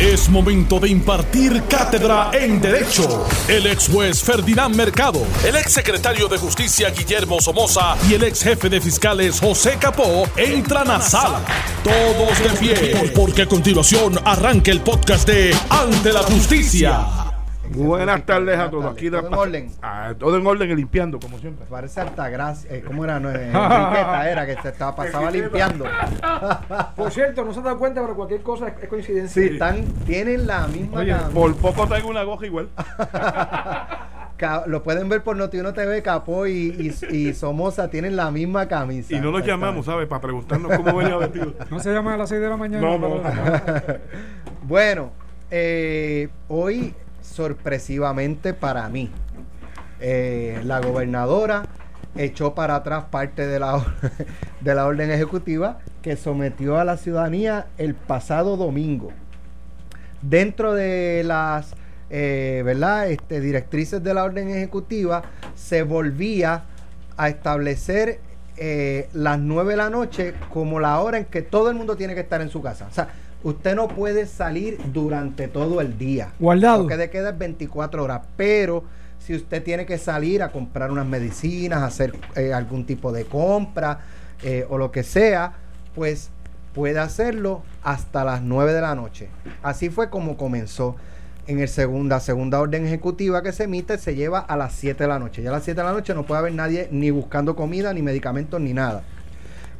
Es momento de impartir cátedra en Derecho. El ex juez Ferdinand Mercado, el ex secretario de Justicia Guillermo Somoza y el ex jefe de fiscales José Capó entran a sala. Todos de pie, porque a continuación arranca el podcast de Ante la Justicia. Buenas tardes a todos. Aquí Todo en orden. Ah, todo en orden y limpiando, como siempre. Parece Altagracia. Eh, ¿Cómo era? No, eh, Enriqueta era que se estaba, pasaba limpiando. Por cierto, no se da cuenta, pero cualquier cosa es, es coincidencia. Sí, están, tienen la misma Oye, por poco traigo una goja igual. Lo pueden ver por Notiuno TV, Capó y, y, y Somoza tienen la misma camisa. Y no los llamamos, ¿sabes? Para preguntarnos cómo venía vestido. No se llama a las 6 de la mañana. No, no. Bueno, eh, hoy sorpresivamente para mí, eh, la gobernadora echó para atrás parte de la, de la orden ejecutiva que sometió a la ciudadanía el pasado domingo. Dentro de las eh, ¿verdad? Este, directrices de la orden ejecutiva se volvía a establecer eh, las 9 de la noche como la hora en que todo el mundo tiene que estar en su casa. O sea, usted no puede salir durante todo el día. Guardado. Lo que de queda es 24 horas. Pero si usted tiene que salir a comprar unas medicinas, hacer eh, algún tipo de compra eh, o lo que sea, pues puede hacerlo hasta las 9 de la noche. Así fue como comenzó. En el segunda, segunda orden ejecutiva que se emite se lleva a las 7 de la noche. Ya a las 7 de la noche no puede haber nadie ni buscando comida, ni medicamentos, ni nada.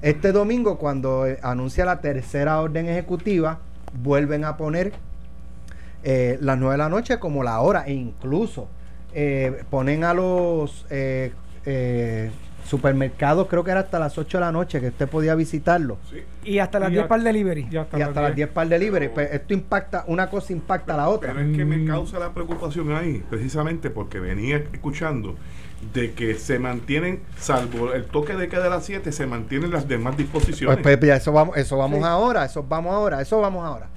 Este domingo, cuando eh, anuncia la tercera orden ejecutiva, vuelven a poner eh, las 9 de la noche como la hora e incluso eh, ponen a los eh, eh, supermercados, creo que era hasta las 8 de la noche que usted podía visitarlo. Y hasta las Y 10 a- para el delivery. Y hasta, Y hasta las 10 par de libre. Pues esto impacta, una cosa impacta a la otra. Pero es que me Mm. causa la preocupación ahí, precisamente porque venía escuchando de que se mantienen, salvo el toque de queda de las 7, se mantienen las demás disposiciones. Pues, pues, ya eso vamos, eso vamos Sí. ahora, eso vamos ahora, eso vamos ahora.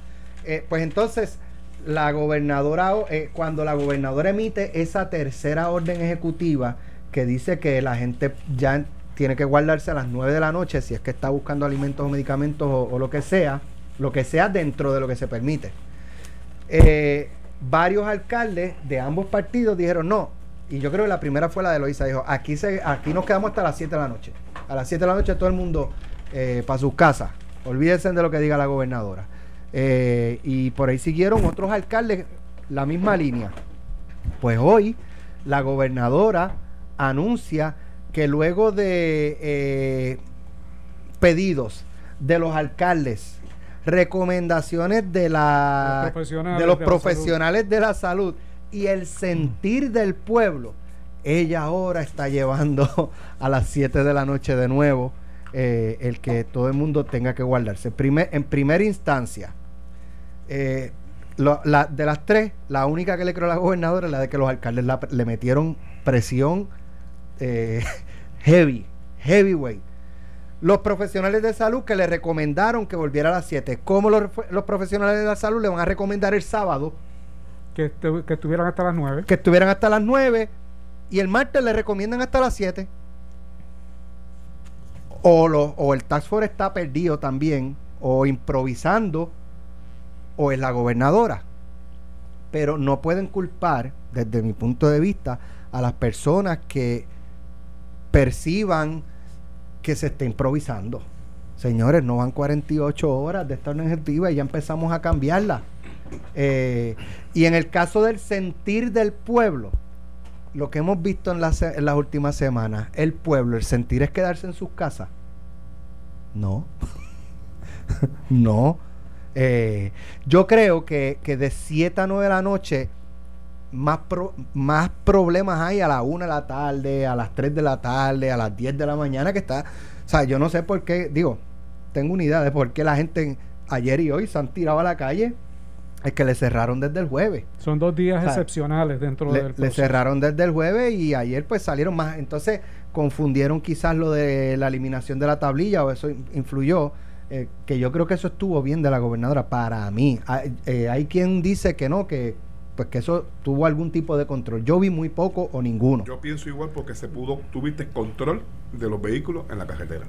Eh, pues entonces, la gobernadora, eh, cuando la gobernadora emite esa tercera orden ejecutiva que dice que la gente ya tiene que guardarse a las 9 de la noche si es que está buscando alimentos o medicamentos o, o lo que sea, lo que sea dentro de lo que se permite. Eh, varios alcaldes de ambos partidos dijeron no. Y yo creo que la primera fue la de Loisa. Dijo, aquí, se, aquí nos quedamos hasta las 7 de la noche. A las 7 de la noche todo el mundo eh, para sus casas. Olvídense de lo que diga la gobernadora. Eh, y por ahí siguieron otros alcaldes la misma línea. Pues hoy la gobernadora anuncia que luego de eh, pedidos de los alcaldes, recomendaciones de, la, Los de los de la profesionales de la salud y el sentir del pueblo, ella ahora está llevando a las 7 de la noche de nuevo eh, el que todo el mundo tenga que guardarse. En primera instancia, eh, de las tres, la única que le creo a la gobernadora es la de que los alcaldes le metieron presión eh, heavy, heavyweight. Los profesionales de salud que le recomendaron que volviera a las 7. ¿Cómo los profesionales de la salud le van a recomendar el sábado que, que estuvieran hasta las 9. que estuvieran hasta las 9 y el martes le recomiendan hasta las 7? O, lo- o el Task Force está perdido también, o improvisando, o es la gobernadora. Pero no pueden culpar, desde mi punto de vista, a las personas que perciban que se está improvisando. Señores, no van 48 horas de esta ejecutiva y ya empezamos a cambiarla. Eh, y en el caso del sentir del pueblo, lo que hemos visto en las, en las últimas semanas, el pueblo, el sentir es quedarse en sus casas. No. no. Eh, yo creo que, que de 7 a 9 de la noche, más, más problemas hay a la 1 de la tarde, a las 3 de la tarde, a las 10 de la mañana que está... O sea, yo no sé por qué, digo, tengo una idea de por qué la gente ayer y hoy se han tirado a la calle. Es que le cerraron desde el jueves. Son dos días O sea, excepcionales dentro Le, del le proceso. cerraron desde el jueves y ayer pues salieron más. Entonces confundieron quizás lo de la eliminación de la tablilla o eso in- influyó. eh, que yo creo que eso estuvo bien de la gobernadora para mí. Hay, eh, hay quien dice que no, que pues que eso tuvo algún tipo de control. Yo vi muy poco o ninguno. Yo pienso igual porque se pudo, tuviste control de los vehículos en la carretera.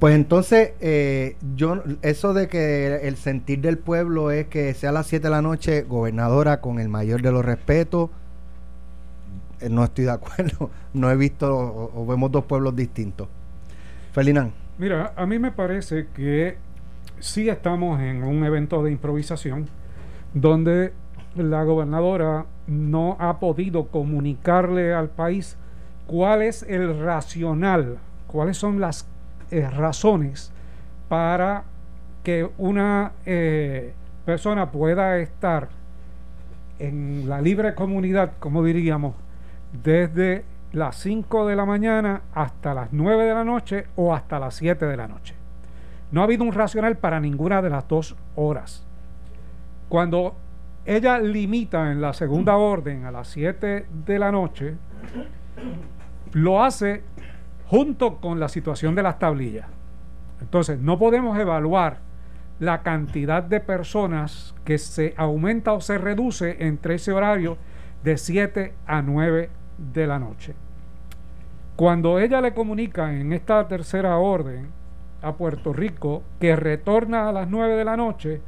Pues entonces, eh, yo eso de que el sentir del pueblo es que sea a las 7 de la noche, gobernadora, con el mayor de los respetos, eh, no estoy de acuerdo. No he visto o, o vemos dos pueblos distintos. Felinán. Mira, a mí me parece que sí estamos en un evento de improvisación donde la gobernadora no ha podido comunicarle al país cuál es el racional, cuáles son las eh, razones para que una eh, persona pueda estar en la libre comunidad, como diríamos, desde las 5 de la mañana hasta las 9 de la noche o hasta las 7 de la noche. No ha habido un racional para ninguna de las dos horas. Cuando ella limita en la segunda orden a las 7 de la noche, lo hace junto con la situación de las tablillas. Entonces, no podemos evaluar la cantidad de personas que se aumenta o se reduce entre ese horario de 7 a 9 de la noche. Cuando ella le comunica en esta tercera orden a Puerto Rico que retorna a las 9 de la noche,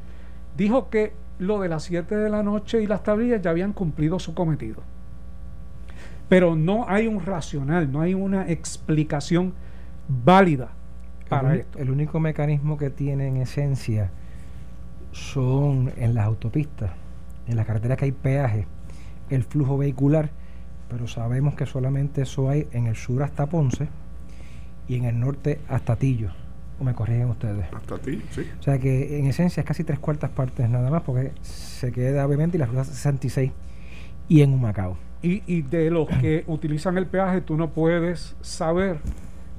dijo que lo de las 7 de la noche y las tablillas ya habían cumplido su cometido. Pero no hay un racional, no hay una explicación válida para el, esto. el único mecanismo que tiene en esencia son en las autopistas, en las carreteras que hay peaje, el flujo vehicular, pero sabemos que solamente eso hay en el sur hasta Ponce y en el norte hasta Tillo. O me corrigen ustedes. Hasta ti, sí. O sea que en esencia es casi tres cuartas partes nada más, porque se queda obviamente y la ruta 66 y en Humacao. Y, y de los que utilizan el peaje, tú no puedes saber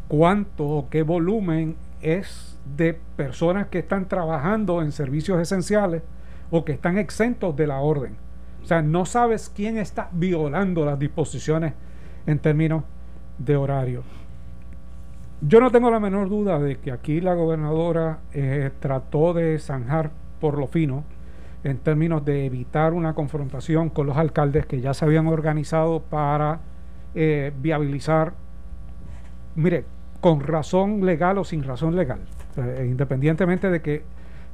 cuánto o qué volumen es de personas que están trabajando en servicios esenciales o que están exentos de la orden. O sea, no sabes quién está violando las disposiciones en términos de horario. Yo no tengo la menor duda de que aquí la gobernadora eh, trató de zanjar por lo fino en términos de evitar una confrontación con los alcaldes que ya se habían organizado para eh, viabilizar, mire, con razón legal o sin razón legal, eh, independientemente de que,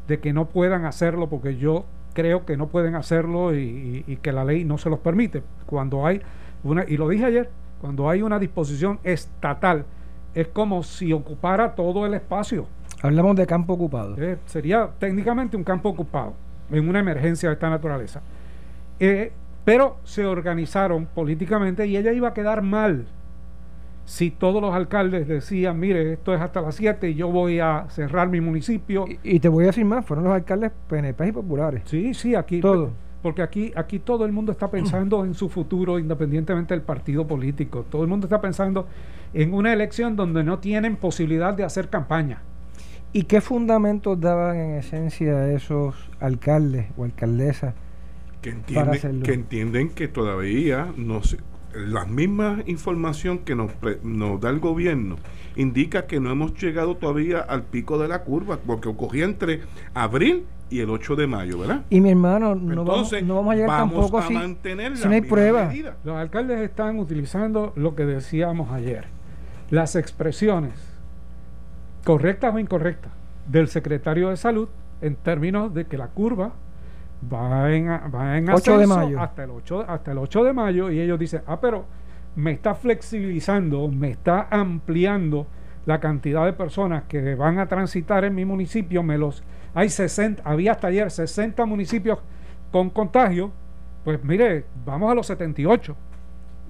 de que no puedan hacerlo, porque yo creo que no pueden hacerlo y, y- y que la ley no se los permite. Cuando hay una, y lo dije ayer, cuando hay una disposición estatal, es como si ocupara todo el espacio. Hablamos de campo ocupado. Eh, sería técnicamente un campo ocupado en una emergencia de esta naturaleza. Eh, pero se organizaron políticamente y ella iba a quedar mal si todos los alcaldes decían, mire, esto es hasta las 7 y yo voy a cerrar mi municipio. Y, y te voy a decir más, fueron los alcaldes PNP y populares. Sí, sí, aquí. Todo. Porque aquí, aquí todo el mundo está pensando en su futuro independientemente del partido político. Todo el mundo está pensando en una elección donde no tienen posibilidad de hacer campaña. ¿Y qué fundamentos daban en esencia esos alcaldes o alcaldesas? que para entienden, hacerlo. que entienden que todavía no se- la misma información que nos, pre- nos da el gobierno indica que no hemos llegado todavía al pico de la curva, porque ocurría entre abril y el 8 de mayo, ¿verdad? Y mi hermano, no, vamos, Entonces, no vamos a llegar tampoco a si, mantener si no hay pruebas. Los alcaldes están utilizando lo que decíamos ayer, las expresiones correctas o incorrectas del secretario de salud en términos de que la curva va en, a- va en 8 de ascenso mayo. Hasta, el 8, hasta el 8 de mayo y ellos dicen, ah, pero me está flexibilizando, me está ampliando la cantidad de personas que van a transitar en mi municipio, me los hay 60, había hasta ayer 60 municipios con contagio, pues mire, vamos a los 78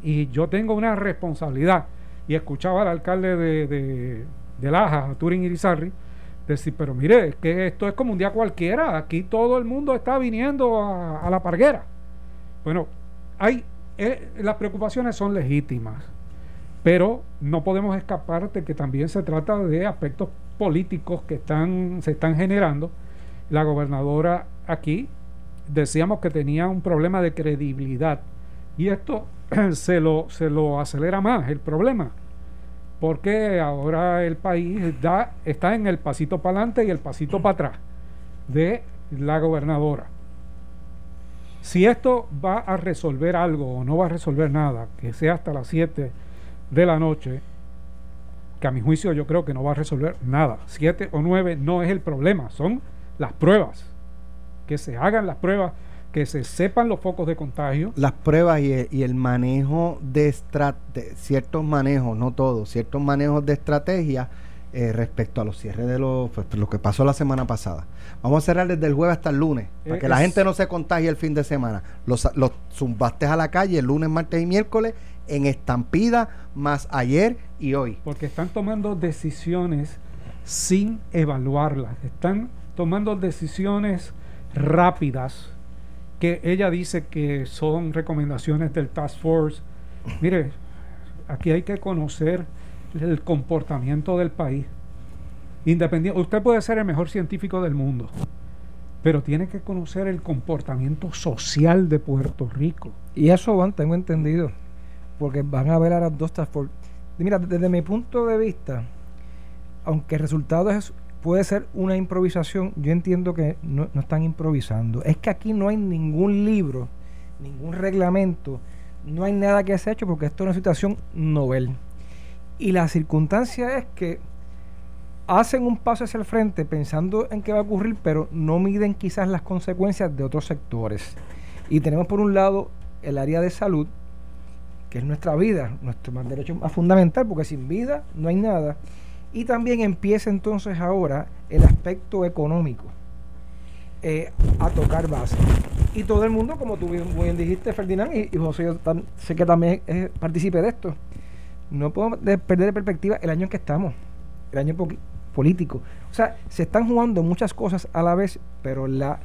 y yo tengo una responsabilidad. Y escuchaba al alcalde de, de, de Laja, Turín Irizarry, decir, pero mire, que esto es como un día cualquiera, aquí todo el mundo está viniendo a, a la parguera. Bueno, hay, eh, las preocupaciones son legítimas, pero no podemos escapar de que también se trata de aspectos políticos que están, se están generando. La gobernadora aquí decíamos que tenía un problema de credibilidad y esto se lo, se lo acelera más el problema porque ahora el país da, está en el pasito para adelante y el pasito para atrás de la gobernadora. Si esto va a resolver algo o no va a resolver nada, que sea hasta las 7 de la noche, que a mi juicio yo creo que no va a resolver nada. Siete o nueve no es el problema, son las pruebas. Que se hagan las pruebas, que se sepan los focos de contagio. Las pruebas y el, y el manejo de, de, ciertos manejos, no todos, ciertos manejos de estrategia eh, respecto a los cierres de los, pues, lo que pasó la semana pasada. Vamos a cerrar desde el jueves hasta el lunes, para Eh, que la gente no se contagie el fin de semana. Los, los zumbastes a la calle el lunes, martes y miércoles en estampida, más ayer y hoy. porque están tomando decisiones sin evaluarlas, están tomando decisiones rápidas que ella dice que son recomendaciones del Task Force. Mire, aquí hay que conocer el comportamiento del país. Independiente, usted puede ser el mejor científico del mundo, pero tiene que conocer el comportamiento social de Puerto Rico. Y eso van, tengo entendido, porque van a ver a dos force. Mira, desde mi punto de vista, aunque el resultado es, puede ser una improvisación, yo entiendo que no, no están improvisando. Es que aquí no hay ningún libro, ningún reglamento, no hay nada que se ha hecho porque esto es una situación novel. Y la circunstancia es que hacen un paso hacia el frente pensando en qué va a ocurrir, pero no miden quizás las consecuencias de otros sectores. Y tenemos por un lado el área de salud, que es nuestra vida, nuestro más derecho más fundamental, porque sin vida no hay nada. Y también empieza entonces ahora el aspecto económico eh, a tocar base. Y todo el mundo, como tú bien, bien dijiste, Ferdinand, y, y José, yo sé que también es partícipe de esto, no de- perder de perspectiva el año en que estamos, el año político. O sea, se están jugando muchas cosas a la vez, pero la,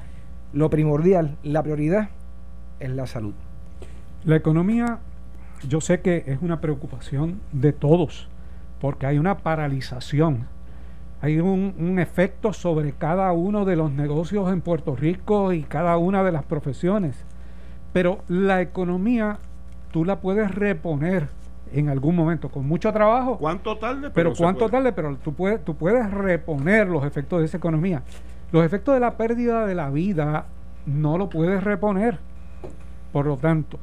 lo primordial, la prioridad es la salud. La economía, yo sé que es una preocupación de todos, porque hay una paralización, hay un, un efecto sobre cada uno de los negocios en Puerto Rico y cada una de las profesiones. Pero la economía tú la puedes reponer en algún momento, con mucho trabajo, ¿Cuánto tarde? pero se cuánto tarde, pero tú puedes, tú puedes reponer los efectos de esa economía. Los efectos de la pérdida de la vida no lo puedes reponer. Por lo tanto,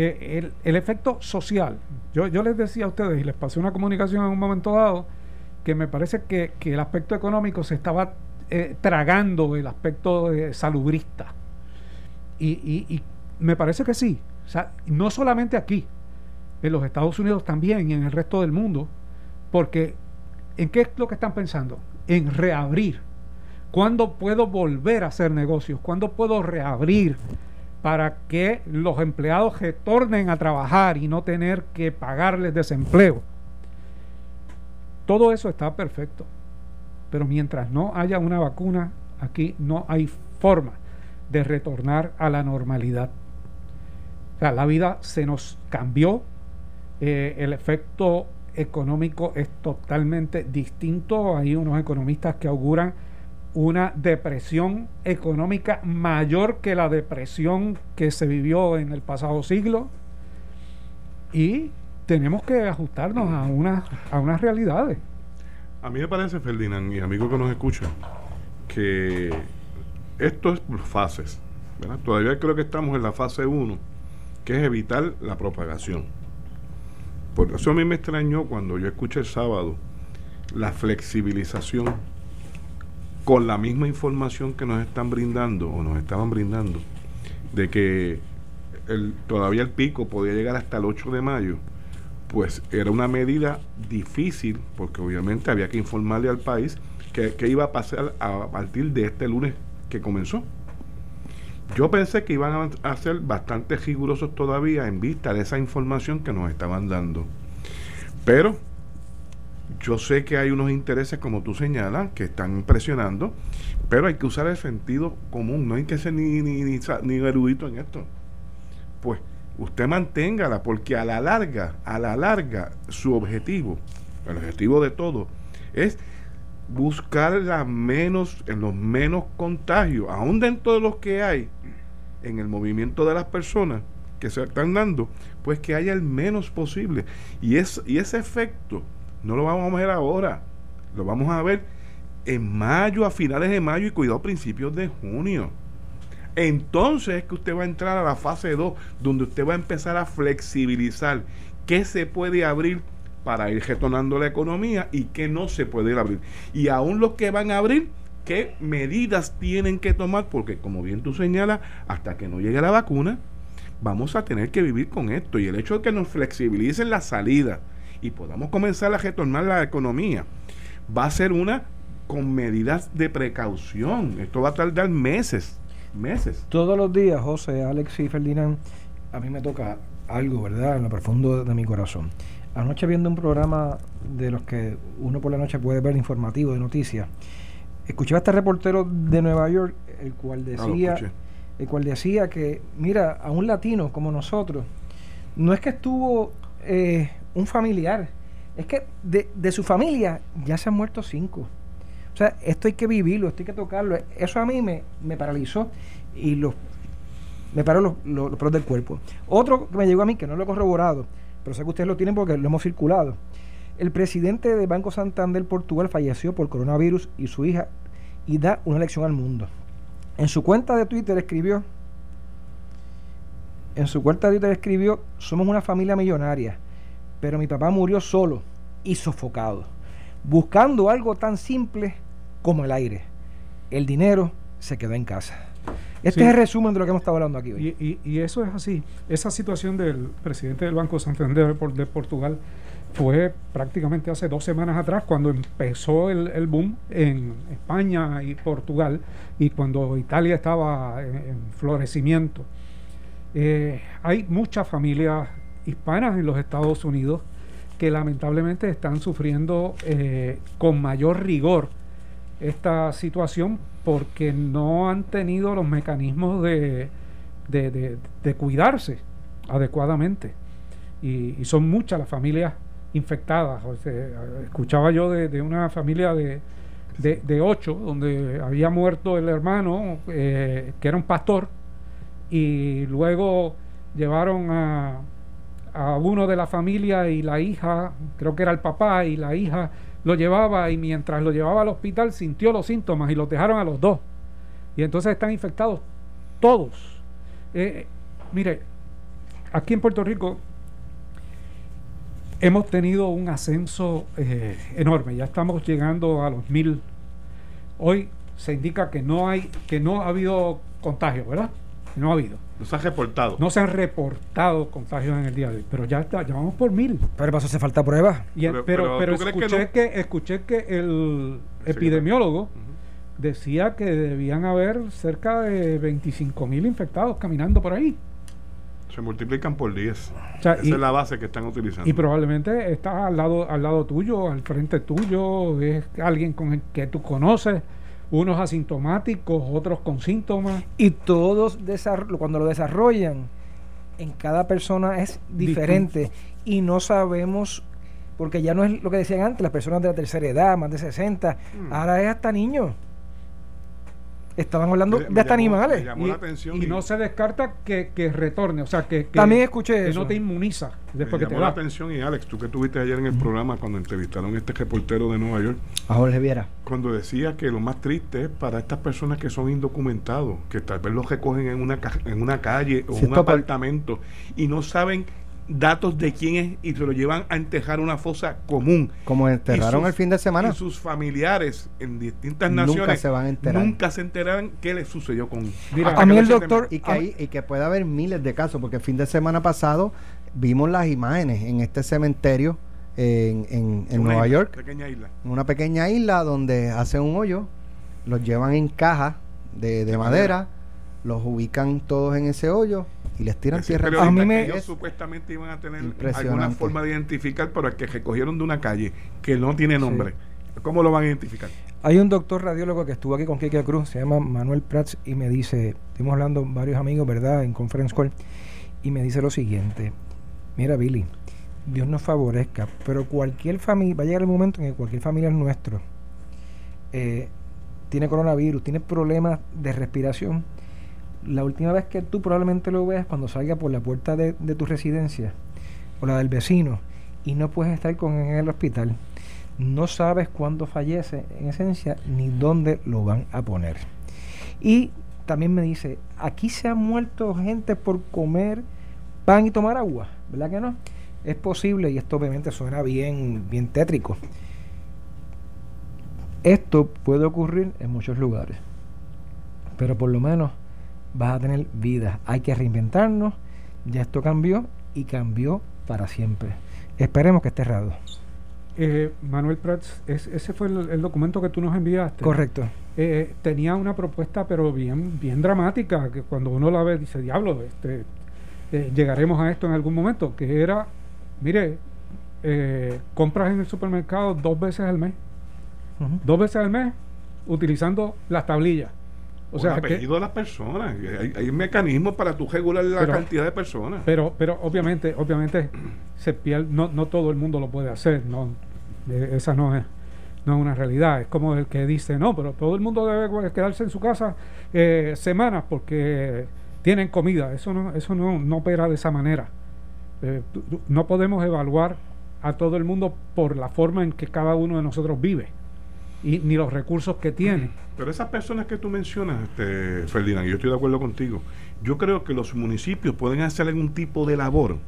eh, el, efecto social, yo, yo les decía a ustedes y les pasé una comunicación en un momento dado, que me parece que, que el aspecto económico se estaba eh, tragando el aspecto eh, salubrista. Y, y- y me parece que sí. O sea, no solamente aquí, en los Estados Unidos también y en el resto del mundo, porque ¿en qué es lo que están pensando? En reabrir. ¿Cuándo puedo volver a hacer negocios? ¿Cuándo puedo reabrir para que los empleados retornen a trabajar y no tener que pagarles desempleo? Todo eso está perfecto. Pero mientras no haya una vacuna, aquí no hay forma de retornar a la normalidad. O sea, la vida se nos cambió, eh, el efecto económico es totalmente distinto. Hay unos economistas que auguran una depresión económica mayor que la depresión que se vivió en el pasado siglo y tenemos que ajustarnos a unas, a unas realidades. A mí me parece, Ferdinand, y amigos que nos escuchan, que esto es fases. Todavía creo que estamos en la fase 1, que es evitar la propagación. Por eso a mí me extrañó cuando yo escuché el sábado la flexibilización con la misma información que nos están brindando o nos estaban brindando de que todavía el pico podía llegar hasta el 8 de mayo, pues era una medida difícil porque obviamente había que informarle al país que, iba a pasar a partir de este lunes que comenzó. Yo pensé que iban a, a ser bastante rigurosos todavía en vista de esa información que nos estaban dando. Pero yo sé que hay unos intereses, como tú señalas, que están presionando, pero hay que usar el sentido común, no hay que ser ni, ni, ni, ni erudito en esto. Pues usted manténgala, porque a la larga, a la larga, su objetivo, el objetivo de todo, es buscar la menos, en los menos contagios, aún dentro de los que hay, en el movimiento de las personas que se están dando, pues que haya el menos posible. Y, es, y ese efecto no lo vamos a ver ahora, lo vamos a ver en mayo, a finales de mayo y cuidado, principios de junio. Entonces es que usted va a entrar a la fase 2, donde usted va a empezar a flexibilizar qué se puede abrir para ir retornando la economía y que no se puede abrir. Y aún los que van a abrir, ¿qué medidas tienen que tomar? Porque como bien tú señalas, hasta que no llegue la vacuna, vamos a tener que vivir con esto. Y el hecho de que nos flexibilicen la salida y podamos comenzar a retornar la economía, va a ser una con medidas de precaución. Esto va a tardar meses, meses. Todos los días, José, Alex y Ferdinand, a mí me toca algo, ¿verdad? En lo profundo de mi corazón. Anoche viendo un programa de los que uno por la noche puede ver informativo de noticias, escuché a este reportero de Nueva York, el cual Ah, decía, el cual decía que, mira, a un latino como nosotros, no es que estuvo eh, un familiar, es que de, de su familia ya se han muerto cinco. O sea, esto hay que vivirlo, esto hay que tocarlo. Eso a mí me, me paralizó y los, me paró los, los, los pelos del cuerpo. Otro que me llegó a mí, que no lo he corroborado, pero sé que ustedes lo tienen porque lo hemos circulado. El presidente del Banco Santander Portugal falleció por coronavirus y su hija y da una lección al mundo. En su cuenta de Twitter escribió, en su cuenta de Twitter escribió, somos una familia millonaria, pero mi papá murió solo y sofocado, buscando algo tan simple como el aire. El dinero se quedó en casa. Este Sí. es el resumen de lo que hemos estado hablando aquí hoy. Y, y- y eso es así. Esa situación del presidente del Banco Santander de Portugal fue prácticamente hace dos semanas atrás cuando empezó el, el boom en España y Portugal y cuando Italia estaba en, en florecimiento. Eh, hay muchas familias hispanas en los Estados Unidos que lamentablemente están sufriendo eh, con mayor rigor esta situación porque no han tenido los mecanismos de, de, cuidarse adecuadamente. Y, son muchas las familias infectadas. Escuchaba yo de, una familia de, de, de ocho, donde había muerto el hermano, eh, que era un pastor, y luego llevaron a, a uno de la familia y la hija, creo que era el papá, y la hija lo llevaba y mientras lo llevaba al hospital sintió los síntomas y los dejaron a los dos. Y entonces están infectados todos. Eh, mire, aquí en Puerto Rico hemos tenido un ascenso eh, enorme. Ya estamos llegando a los mil. Hoy se indica que no hay, que no ha habido contagio, ¿verdad? No ha habido. Nos ha reportado. No se han reportado contagios en el día de hoy, pero ya está, ya vamos por mil. Pero para eso hace falta pruebas. Pero- pero, pero pero, ¿tú crees que escuché no? que, escuché que el epidemiólogo decía que debían haber cerca de 25 mil infectados caminando por ahí. Se multiplican por 10. O sea, Esa y, es la base que están utilizando. y probablemente está al lado, al lado tuyo, al frente tuyo, es alguien con el que tú conoces, unos asintomáticos, otros con síntomas. Y todos cuando lo desarrollan, en cada persona es diferente. Y no sabemos, porque ya no es lo que decían antes, las personas de la tercera edad, más de 60, Mm. ahora es hasta niños. Estaban hablando Me- de me hasta llamó- animales. me llamó la atención y no se descarta que, que retorne, o sea, que, que- También escuché que eso. no te inmuniza después me que te llamó la da. atención y Alex, tú que estuviste ayer en el programa cuando entrevistaron a este reportero de Nueva York, A Jorge Viera. cuando decía que lo más triste es para estas personas que son indocumentados, que tal vez los recogen en una, en una calle o un apartamento y no saben datos de quién es y se lo llevan a enterrar una fosa común. Como enterraron sus- el fin de semana. Y sus familiares en distintas Nunca naciones se van a enterar. nunca se enterarán qué les sucedió con Mira, a mí el doctor- Y que, hay- y que puede haber miles de casos, porque el fin de semana pasado vimos las imágenes en este cementerio en, en- en Una Nueva isla, York, Pequeña isla. en una pequeña isla donde hacen un hoyo, los llevan en cajas de, de De madera, madera. los ubican todos en ese hoyo y les tiran tierra. A mí que me- ellos Es supuestamente iban a tener alguna forma de identificar, pero el que recogieron de una calle que no tiene nombre, ¿cómo lo van a identificar? Hay un doctor radiólogo que estuvo aquí con Kike Cruz, se llama Manuel Prats, y me dice, estuvimos hablando varios amigos, ¿verdad?, en conference call, y me dice lo siguiente, mira Billy, Dios nos favorezca, pero cualquier familia, va a llegar el momento en que cualquier familiar nuestro eh, tiene coronavirus, tiene problemas de respiración, la última vez que tú probablemente lo veas cuando salga por la puerta de, tu residencia o la del vecino y no puedes estar con él en el hospital, no sabes cuándo fallece en esencia ni dónde lo van a poner. Y también me dice, aquí se ha muerto gente por comer pan y tomar agua, ¿verdad que no? es posible, y esto obviamente suena bien, bien tétrico, esto puede ocurrir en muchos lugares, pero por lo menos vas a tener vida. Hay que reinventarnos, ya esto cambió y cambió para siempre. Esperemos que esté errado. Eh, Manuel Prats, ese fue el, documento que tú nos enviaste. Correcto. Eh, tenía una propuesta, pero bien, bien dramática, que cuando uno la ve dice, diablo, este, eh, llegaremos a esto en algún momento, que era, mire, compras en el supermercado dos veces al mes. Dos veces al mes, utilizando las tablillas. O sea, apellido de las personas. Hay, mecanismos para tú regular la cantidad de personas. Pero, pero obviamente, obviamente, se pierde, no, no todo el mundo lo puede hacer. No, esa no es, no es una realidad. Es como el que dice, no, pero todo el mundo debe quedarse en su casa eh, semanas porque tienen comida. Eso no, eso no, no opera de esa manera. Eh, no podemos evaluar a todo el mundo por la forma en que cada uno de nosotros vive y ni los recursos que tiene. Pero esas personas que tú mencionas, este, Ferdinand, yo estoy de acuerdo contigo, yo creo que los municipios pueden hacer algún tipo de labor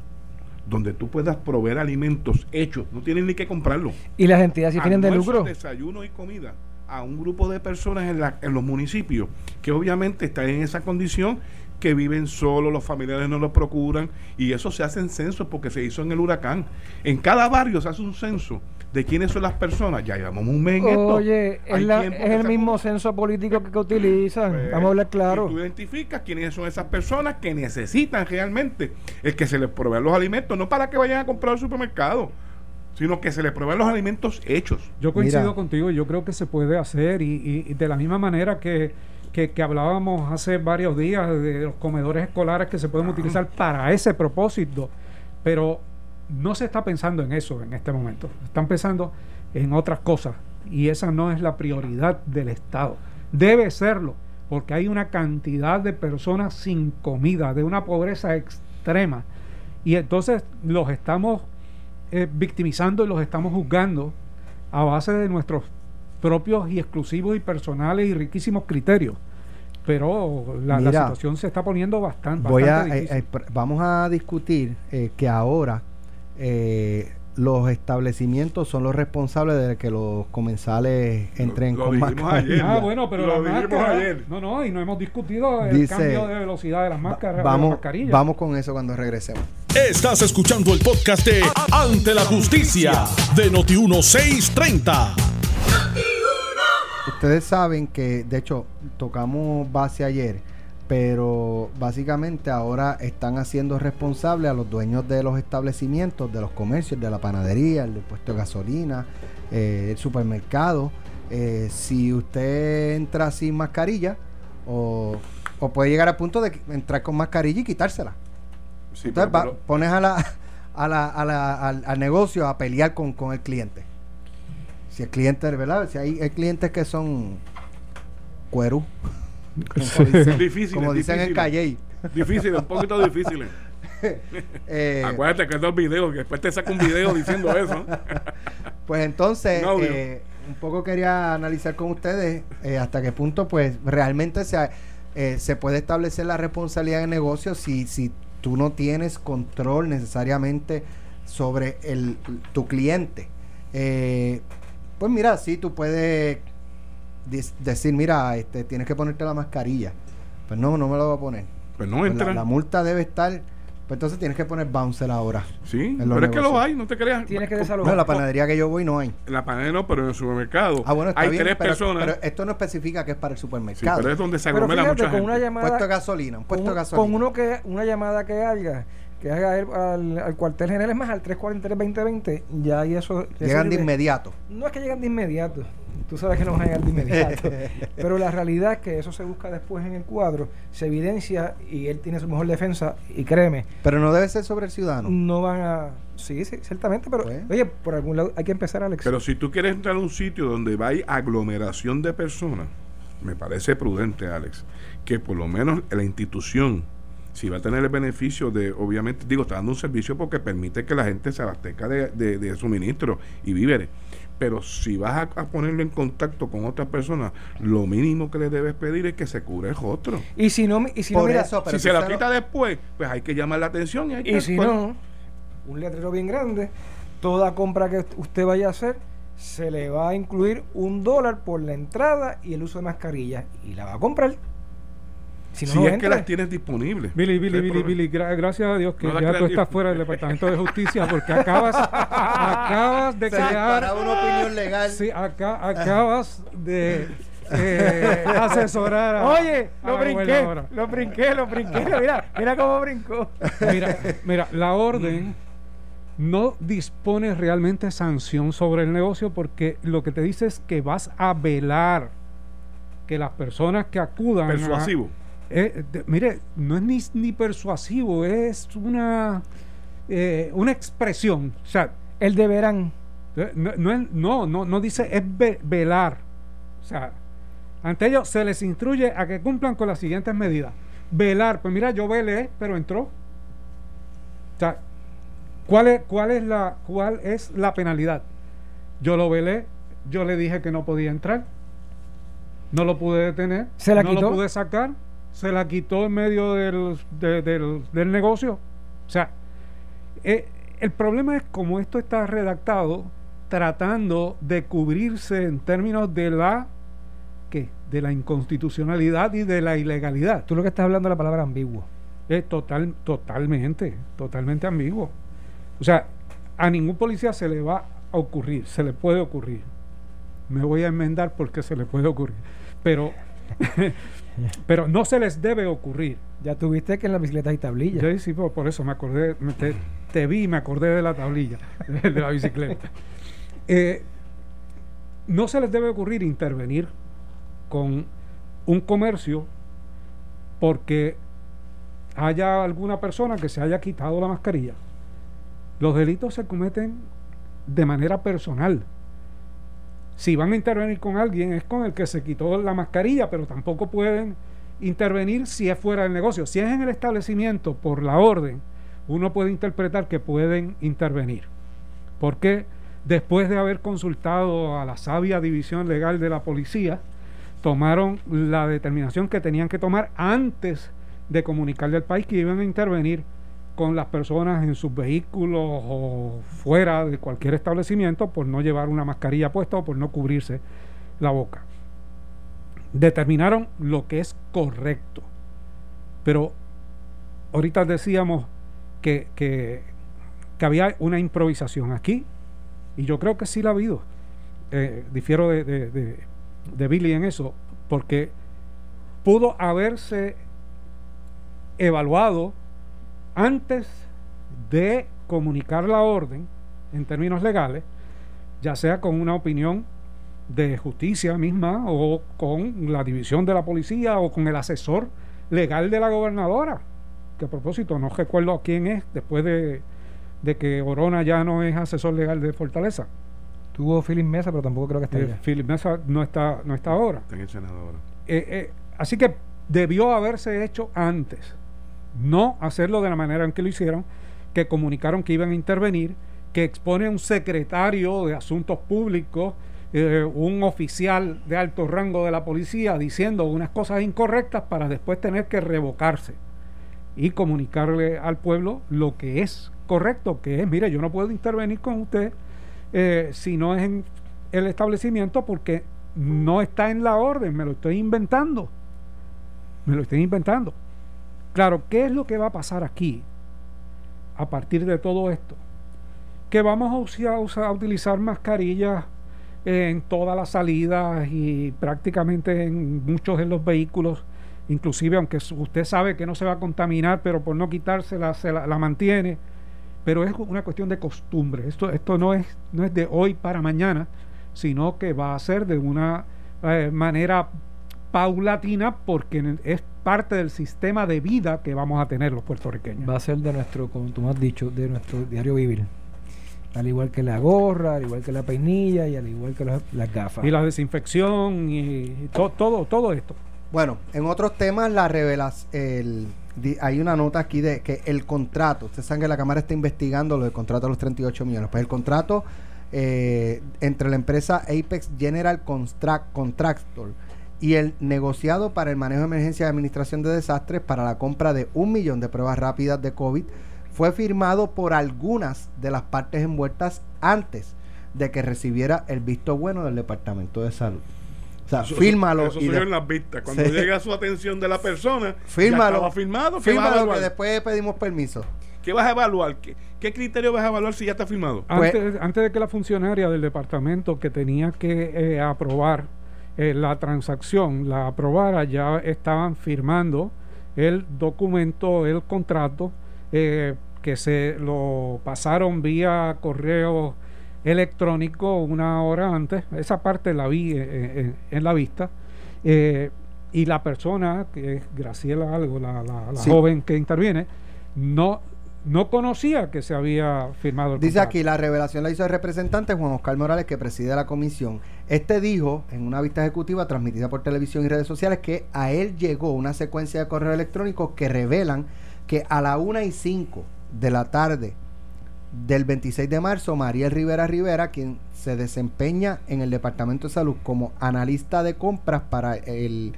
donde tú puedas proveer alimentos hechos, no tienen ni que comprarlo. ¿Y las entidades si tienen de lucro? Desayuno y comida a un grupo de personas en, la, en los municipios que obviamente están en esa condición que viven solos, los familiares no los procuran y eso se hace en censos porque se hizo en el huracán. En cada barrio se hace un censo de quiénes son las personas. Ya llevamos un mes en esto. Oye, es, el mismo censo político que, utilizan. Pues, Vamos a hablar claro. tú identificas quiénes son esas personas que necesitan realmente el que se les proveen los alimentos, no para que vayan a comprar al supermercado sino que se les proveen los alimentos hechos. Yo coincido contigo, yo creo que se puede hacer y, y de la misma manera que, que, que, hablábamos hace varios días de los comedores escolares que se pueden utilizar para ese propósito, pero no se está pensando en eso en este momento. Están pensando en otras cosas y esa no es la prioridad del Estado. Debe serlo, porque hay una cantidad de personas sin comida, de una pobreza extrema. Y entonces los estamos eh, victimizando y los estamos juzgando a base de nuestros propios y exclusivos y personales y riquísimos criterios. Pero la, situación se está poniendo bastante, voy a, eh, eh, vamos a discutir que ahora eh, los establecimientos son los responsables de que los comensales entren con mascarilla. Ah, bueno, pero lo ayer. No, no, y no hemos discutido el cambio de velocidad de las máscaras. Vamos, vamos con eso cuando regresemos. Estás escuchando el podcast de Ante la Justicia de Noti 1630. Ustedes saben que, de hecho, tocamos base ayer pero básicamente ahora están haciendo responsable a los dueños de los establecimientos, de los comercios, de la panadería, el puesto de gasolina, eh, el supermercado. Eh, si usted entra sin mascarilla, o, puede llegar al punto de entrar con mascarilla y quitársela. Entonces pones a la, a la, al, negocio a pelear con, el cliente. Si el cliente, ¿verdad? Si hay, hay clientes que son cuero como dicen, difícil, como dicen en Calle. Difícil, un poquito difícil. eh, Acuérdate que dos videos, que después te saca un video diciendo eso. pues entonces, eh, un poco quería analizar con ustedes eh, hasta qué punto pues realmente se, eh, se puede establecer la responsabilidad de negocio si, si tú no tienes control necesariamente sobre el, tu cliente. pues mira, sí, tú puedes decir, mira, este, tienes que ponerte la mascarilla. Pues no, no me lo voy a poner. Pues no pues entra. la, multa debe estar. Pues entonces tienes que poner bouncer ahora. Sí, pero es que lo hay, no te creas. Tienes que desalojar. No, la panadería que yo voy no hay. En la panadería no, pero en el supermercado. Ah, bueno, hay tres personas. Pero esto no especifica que es para el supermercado. pero es donde se aglomera mucha con Una llamada, puesto de gasolina, un puesto de gasolina. Con uno que, una llamada que haga que haga al, al, cuartel general, es más, al 343-2020, ya y eso... Llegan de inmediato. No es que llegan de inmediato, tú sabes que no van a llegar de inmediato, pero la realidad es que eso se busca después en el cuadro, se evidencia y él tiene su mejor defensa, y créeme... Pero no debe ser sobre el ciudadano. No van a... Sí, sí ciertamente, pero pues. oye, por algún lado hay que empezar a Pero si tú quieres entrar a un sitio donde va a aglomeración de personas, me parece prudente, Alex, que por lo menos la institución si va a tener el beneficio de, obviamente, digo, está dando un servicio porque permite que la gente se abastezca de, de, suministros y víveres. Pero si vas a, ponerlo en contacto con otras personas, lo mínimo que le debes pedir es que se cure el otro. Y si no, y si, no, si se la quita después, pues hay que llamar la atención y hay y si no, un letrero bien grande, toda compra que usted vaya a hacer se le va a incluir un dólar por la entrada y el uso de mascarilla y la va a comprar. Si, no, si no es entra. que las tienes disponibles. Billy, Billy, Billy. Billy, gra- gracias a Dios que No ya tú estás fuera del Departamento de Justicia porque acabas, acabas de Se crear, disparaba una opinión legal. sí, acá, acabas de eh, asesorar a, Oye, a lo brinqué, lo brinqué, lo brinqué. Mira, mira cómo brincó. Mira, mira, la orden no dispone realmente sanción sobre el negocio porque lo que te dice es que vas a velar que las personas que acudan a- Persuasivo. Eh, de- mire, no es ni, ni persuasivo, es una, eh, una expresión. O sea, El deberán. eh, no, no, no, no, no dice es ve- velar. O sea, ante ellos se les instruye a que cumplan con las siguientes medidas. Velar, pues mira, yo velé, pero entró. O sea, ¿cuál es, cuál es, la, cuál es la penalidad? Yo lo velé, yo le dije que no podía entrar, no lo pude detener, ¿Se la no quitó? lo pude sacar, se la quitó en medio del, de- del, del negocio. O sea, eh, el problema es como esto está redactado, tratando de cubrirse en términos de la ¿qué? de la inconstitucionalidad y de la ilegalidad. Tú lo que estás hablando es la palabra ambiguo. Es total, totalmente, totalmente ambiguo. O sea, a ningún policía se le va a ocurrir, se le puede ocurrir. Me voy a enmendar porque se le puede ocurrir. Pero, pero no se les debe ocurrir. Ya tuviste que en la bicicleta hay tablillas. Yo sí, por, por eso me acordé, me- te, te vi y me acordé de la tablilla, de la bicicleta. Eh, no se les debe ocurrir intervenir con un comercio porque haya alguna persona que se haya quitado la mascarilla. Los delitos se cometen de manera personal. Si van a intervenir con alguien es con el que se quitó la mascarilla, pero tampoco pueden intervenir si es fuera del negocio. Si es en el establecimiento por la orden, uno puede interpretar que pueden intervenir. Porque después de haber consultado a la sabia división legal de la policía, tomaron la determinación que tenían que tomar antes de comunicarle al país que iban a intervenir con las personas en sus vehículos o fuera de cualquier establecimiento por no llevar una mascarilla puesta o por no cubrirse la boca. Determinaron lo que es correcto. Pero ahorita decíamos que, que, había una improvisación aquí y yo creo que sí la ha habido. Eh, difiero de, de- de- de Billy en eso, porque pudo haberse evaluado antes de comunicar la orden en términos legales, ya sea con una opinión de justicia misma o con la división de la policía o con el asesor legal de la gobernadora, que a propósito no recuerdo quién es después de, de que Orona ya no es asesor legal de Fortaleza. Tuvo Philip Mesa, pero tampoco creo que esté Eh. Philip Mesa no está, no está ahora. Está en el Senado ahora. Eh, eh, así que debió haberse hecho antes. No hacerlo de la manera en que lo hicieron, que comunicaron que iban a intervenir, que expone un secretario de Asuntos Públicos, eh, un oficial de alto rango de la policía, diciendo unas cosas incorrectas para después tener que revocarse y comunicarle al pueblo lo que es correcto, que es, mire, yo no puedo intervenir con usted eh, si no es en el establecimiento porque no está en la orden, me lo estoy inventando. Me lo estoy inventando. Claro, ¿qué es lo que va a pasar aquí a partir de todo esto? Que vamos a, usa- usa- a utilizar mascarillas en todas las salidas y prácticamente en muchos de los vehículos, inclusive aunque usted sabe que no se va a contaminar, pero por no quitársela se la, la mantiene. Pero es una cuestión de costumbre. Esto, esto no, es, no es de hoy para mañana, sino que va a ser de una eh, manera paulatina porque es parte del sistema de vida que vamos a tener los puertorriqueños. Va a ser de nuestro, como tú me has dicho, de nuestro diario vivir. Al igual que la gorra, al igual que la peinilla y al igual que los- las gafas. Y la desinfección y, y to- todo, todo esto. Bueno, en otros temas, la revelación, el, di- hay una nota aquí de que el contrato, ustedes saben que la Cámara está investigando lo del contrato de los 38 millones, pues el contrato eh, entre la empresa Apex General Construct- Contractor y el negociado para el manejo de emergencia y administración de desastres para la compra de un millón de pruebas rápidas de COVID fue firmado por algunas de las partes envueltas antes de que recibiera el visto bueno del Departamento de Salud. O sea, Eso- fírmalo. Eso y se de- ve en las vistas. Cuando Sí. llega a su atención de la persona, Fírmalo. ya estaba firmado. ¿Qué vas a fírmalo que después pedimos permiso. ¿Qué vas a evaluar? ¿Qué, qué criterio vas a evaluar si ya está firmado? Pues- Antes, antes de que la funcionaria del departamento que tenía que eh, aprobar eh, la transacción la aprobara, ya estaban firmando el documento, el contrato, eh, que se lo pasaron vía correo electrónico una hora antes. Esa parte la vi eh, en la vista. Eh, y la persona, que es Graciela Algo, la, la- la Sí. joven que interviene, no, no conocía que se había firmado el Dice contrato. aquí, la revelación la hizo el representante Juan Oscar Morales, que preside la comisión. Este dijo en una vista ejecutiva transmitida por televisión y redes sociales que a él llegó una secuencia de correos electrónicos que revelan que a la 1 y 5 de la tarde del 26 de marzo, Mariel Rivera Rivera, quien se desempeña en el Departamento de Salud como analista de compras para el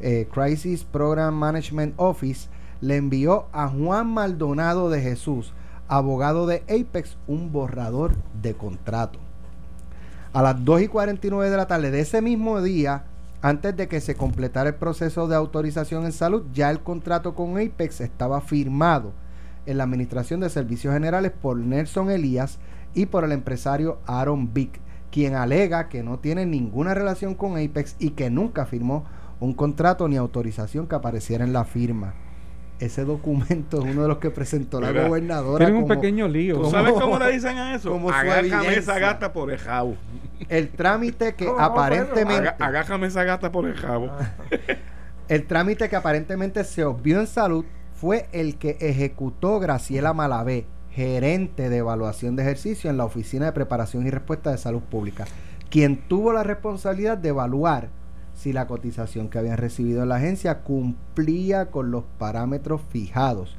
eh, Crisis Program Management Office, le envió a Juan Maldonado de Jesús, abogado de Apex, un borrador de contrato. A las 2 y 49 de la tarde de ese mismo día, antes de que se completara el proceso de autorización en salud, ya el contrato con Apex estaba firmado en la Administración de Servicios Generales por Nelson Elías y por el empresario Aaron Vick, quien alega que no tiene ninguna relación con Apex y que nunca firmó un contrato ni autorización que apareciera en la firma. Ese documento es uno de los que presentó la Mira, gobernadora. Tienen un como- pequeño lío. ¿Tú sabes cómo le dicen a eso? Como Agájame esa gata por el jabo. El trámite que ¿Cómo vamos a hacerlo? aparentemente... Agájame esa gata por el jabo. El trámite que aparentemente se obvió en salud fue el que ejecutó Graciela Malavé, gerente de evaluación de ejercicio en la Oficina de Preparación y Respuesta de Salud Pública, quien tuvo la responsabilidad de evaluar si la cotización que habían recibido la agencia cumplía con los parámetros fijados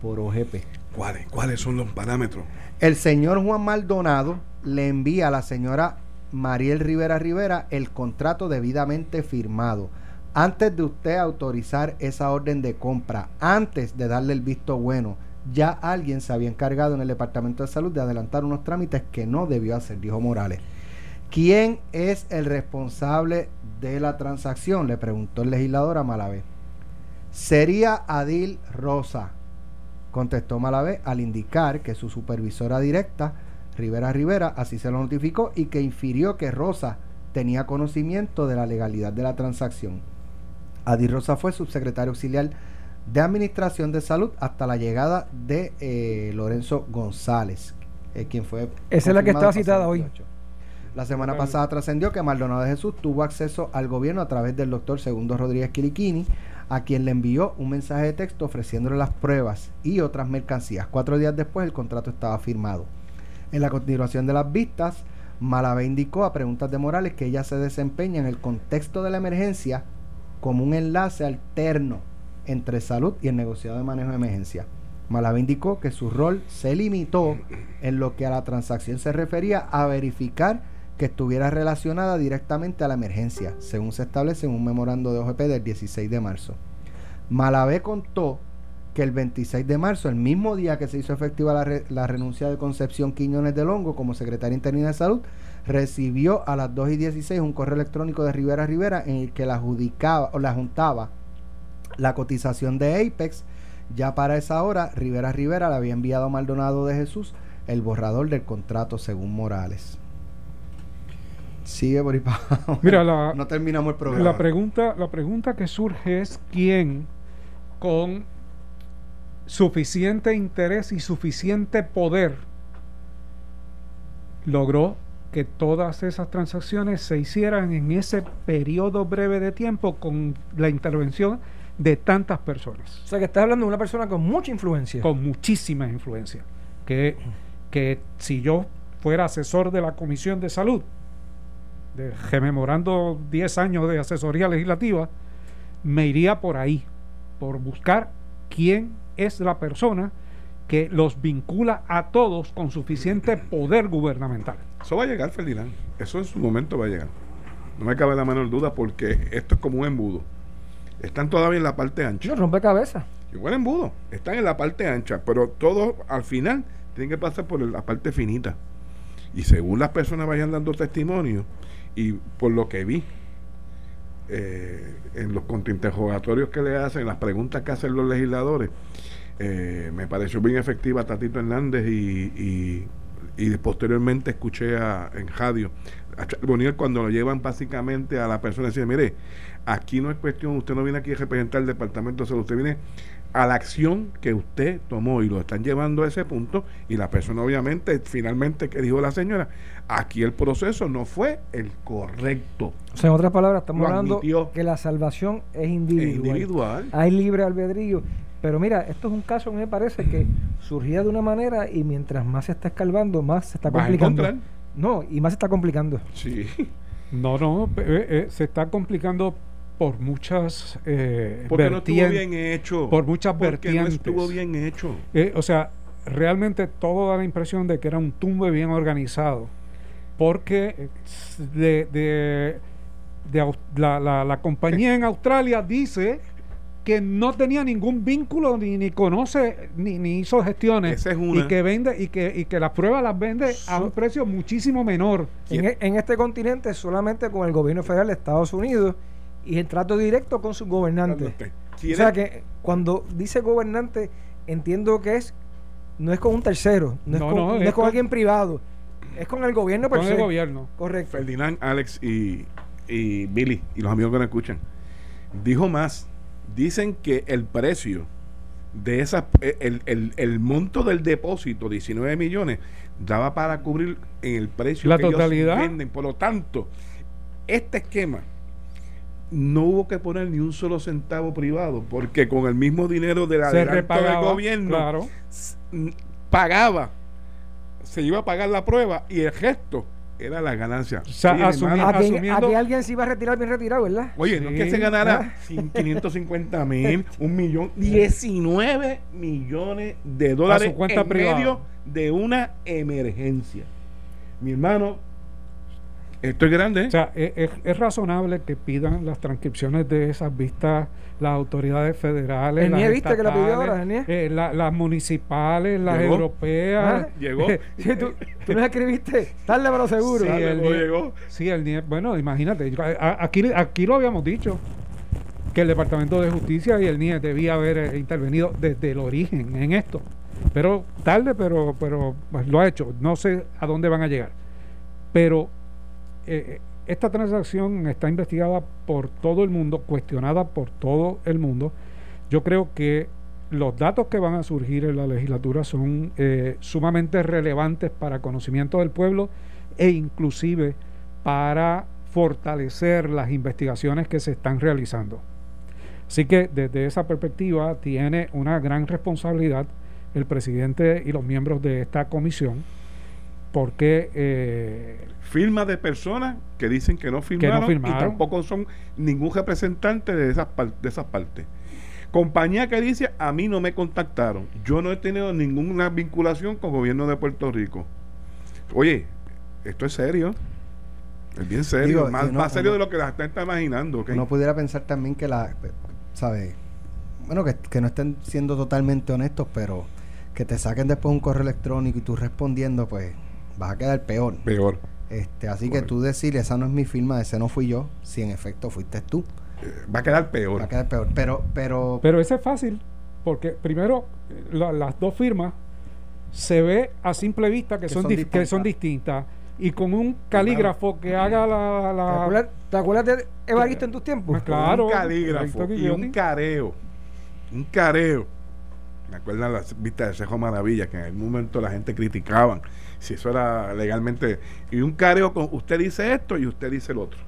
por OGP. ¿Cuáles? ¿Cuáles son los parámetros? El señor Juan Maldonado le envía a la señora Mariel Rivera Rivera el contrato debidamente firmado. Antes de usted autorizar esa orden de compra, antes de darle el visto bueno, ya alguien se había encargado en el Departamento de Salud de adelantar unos trámites que no debió hacer, dijo Morales. ¿Quién es el responsable de la transacción? Le preguntó el legislador a Malavé. Sería Adil Rosa, contestó Malavé al indicar que su supervisora directa, Rivera Rivera, así se lo notificó y que infirió que Rosa tenía conocimiento de la legalidad de la transacción. Adil Rosa fue subsecretario auxiliar de Administración de Salud hasta la llegada de eh, Lorenzo González, eh, quien fue... Esa es la que estaba citada hoy. 28. La semana pasada trascendió que Maldonado de Jesús tuvo acceso al gobierno a través del doctor Segundo Rodríguez Quiliquini, a quien le envió un mensaje de texto ofreciéndole las pruebas y otras mercancías. Cuatro días después el contrato estaba firmado. En la continuación de las vistas, Malavé indicó a preguntas de Morales que ella se desempeña en el contexto de la emergencia como un enlace alterno entre salud y el negociado de manejo de emergencia. Malavé indicó que su rol se limitó en lo que a la transacción se refería a verificar que estuviera relacionada directamente a la emergencia, según se establece en un memorando de OGP del 16 de marzo. Malavé contó que el 26 de marzo, el mismo día que se hizo efectiva la, re- la renuncia de Concepción Quiñones de Longo como secretaria interina de salud, recibió a las 2 y 16 un correo electrónico de Rivera Rivera en el que la adjudicaba o la juntaba la cotización de Apex. Ya para esa hora, Rivera Rivera le había enviado a Maldonado de Jesús el borrador del contrato según Morales. Sigue por ahí para abajo. Mira, la- no terminamos el programa. La pregunta, la pregunta que surge es quién con suficiente interés y suficiente poder logró que todas esas transacciones se hicieran en ese periodo breve de tiempo con la intervención de tantas personas, O sea, que estás hablando de una persona con mucha influencia. con muchísima influencia, que, que si yo fuera asesor de la Comisión de Salud, de, rememorando 10 años de asesoría legislativa, me iría por ahí, por buscar quién es la persona que los vincula a todos con suficiente poder gubernamental. Eso va a llegar, Ferdinand. Eso en su momento va a llegar. No me cabe la menor duda porque esto es como un embudo. Están todavía en la parte ancha. No, rompe cabeza. igual embudo, están en la parte ancha, pero todo al final tienen que pasar por la parte finita. Y según las personas vayan dando testimonio, y por lo que vi eh, en los contrainterrogatorios que le hacen, las preguntas que hacen los legisladores, eh, me pareció bien efectiva Tatito Hernández y, y, posteriormente escuché a, en radio a Boniel cuando lo llevan básicamente a la persona y decir, mire, aquí no es cuestión, usted no viene aquí a representar el departamento de salud, usted viene a la acción que usted tomó y lo están llevando a ese punto y la persona obviamente finalmente que dijo la señora aquí el proceso no fue el correcto. O sea en otras palabras estamos hablando que la salvación es individual. individual. Hay libre albedrío. Pero mira esto es un caso me parece que surgía de una manera y mientras más se está escalvando más se está complicando. no y más se está complicando. Sí. No no eh, eh, se está complicando por muchas eh, porque no estuvo bien hecho. por muchas porque no estuvo bien hecho. Eh, o sea realmente todo da la impresión de que era un tumbe bien organizado porque de, de, la, la, compañía en Australia dice que no tenía ningún vínculo ni, ni conoce ni, ni hizo gestiones y que vende y que, y que las pruebas las vende a un precio muchísimo menor. En, e, en, este continente solamente con el gobierno federal de Estados Unidos y el trato directo con sus gobernantes. O sea que cuando dice gobernante, entiendo que es no es con un tercero, no, es, con, alguien privado, es con el gobierno Con el gobierno. Correcto. Ferdinand, Alex y, y Billy y los amigos que nos escuchan. Dijo más, dicen que el precio de esa el, el, el, monto del depósito 19 millones daba para cubrir en el precio la que totalidad ellos venden por lo tanto este esquema no hubo que poner ni un solo centavo privado, porque con el mismo dinero de la del gobierno pagaba, se iba a pagar la prueba y el gesto era la ganancia. O sea, aquí, alguien se iba a retirar bien retirado, ¿verdad? Oye, no es que se ganara 550 mil, un millón, 19 millones de dólares en medio de una emergencia. Mi hermano, esto es grande. ¿eh? O sea, es, es, razonable que pidan las transcripciones de esas vistas las autoridades federales. las viste que la pidió ahora, eh, las municipales, las europeas. Ah, llegó. tú, tú, no escribiste, tarde pero seguro. Sí, el llegó. Sí, el NIE, bueno, imagínate, aquí, aquí lo habíamos dicho que el Departamento de Justicia y el NIE debía haber eh, intervenido desde el origen en esto. Pero tarde, pero, pero pues, lo ha hecho. No sé a dónde van a llegar. Pero eh, esta transacción está investigada por todo el mundo, cuestionada por todo el mundo. Yo creo que los datos que van a surgir en la legislatura son eh, sumamente relevantes para conocimiento del pueblo e inclusive para fortalecer las investigaciones que se están realizando. Así que desde esa perspectiva tiene una gran responsabilidad el presidente y los miembros de esta comisión porque eh, firmas de personas que dicen que no firmaron, y tampoco son ningún representante de esas, de esas partes. Compañía que dice, a mí no me contactaron. Yo no he tenido ninguna vinculación con el gobierno de Puerto Rico. Oye, esto es serio. Es bien serio. más, serio de lo que la gente está imaginando. No pudiera pensar también que la... ¿Sabes? Bueno, que, que no estén siendo totalmente honestos, pero que te saquen después un correo electrónico y tú respondiendo, pues vas a quedar peor. Peor. Este, así que tú decir, esa no es mi firma, ese no fui yo, si en efecto fuiste tú. Eh, va a quedar peor. Va a quedar peor. Pero, pero, pero ese es fácil, porque primero las dos firmas se ve a simple vista que, son, que son distintas y con un calígrafo que haga la... la ¿Te, acuerdas, de Evaristo en tus tiempos? Claro. Un calígrafo y un careo. Un careo. Me acuerdan las vistas de Cejo Maravilla, que en el momento la gente criticaban si eso era legalmente. Y un careo con usted dice esto y usted dice el otro.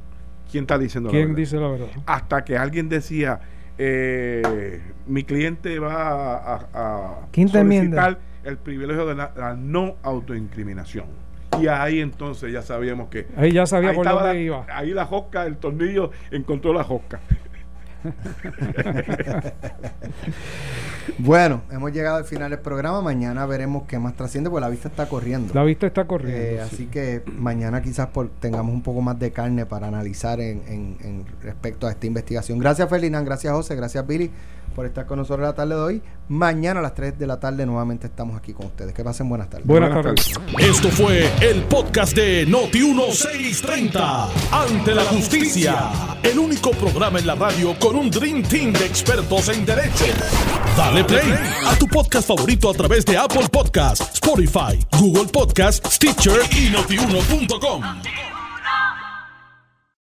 ¿Quién está diciendo la verdad? dice la verdad? Hasta que alguien decía, eh, mi cliente va a, a solicitar el privilegio de la, no autoincriminación. Y ahí entonces ya sabíamos que. Ahí ya sabía por dónde iba. Ahí la josca, el tornillo encontró la josca. bueno, hemos llegado al final del programa. Mañana veremos qué más trasciende, porque la vista está corriendo. La vista está corriendo. Eh, así que mañana quizás por, tengamos un poco más de carne para analizar en, respecto a esta investigación. Gracias, Ferdinand. Gracias, José. Gracias, Billy. Por estar con nosotros la tarde de hoy. Mañana a las 3 de la tarde nuevamente estamos aquí con ustedes. Que pasen buenas tardes. Buenas, Buenas tardes. Esto fue el podcast de Noti1630. Ante la justicia. El único programa en la radio con un Dream Team de expertos en derecho. Dale play a tu podcast favorito a través de Apple Podcasts, Spotify, Google Podcasts, Stitcher y notiuno.com.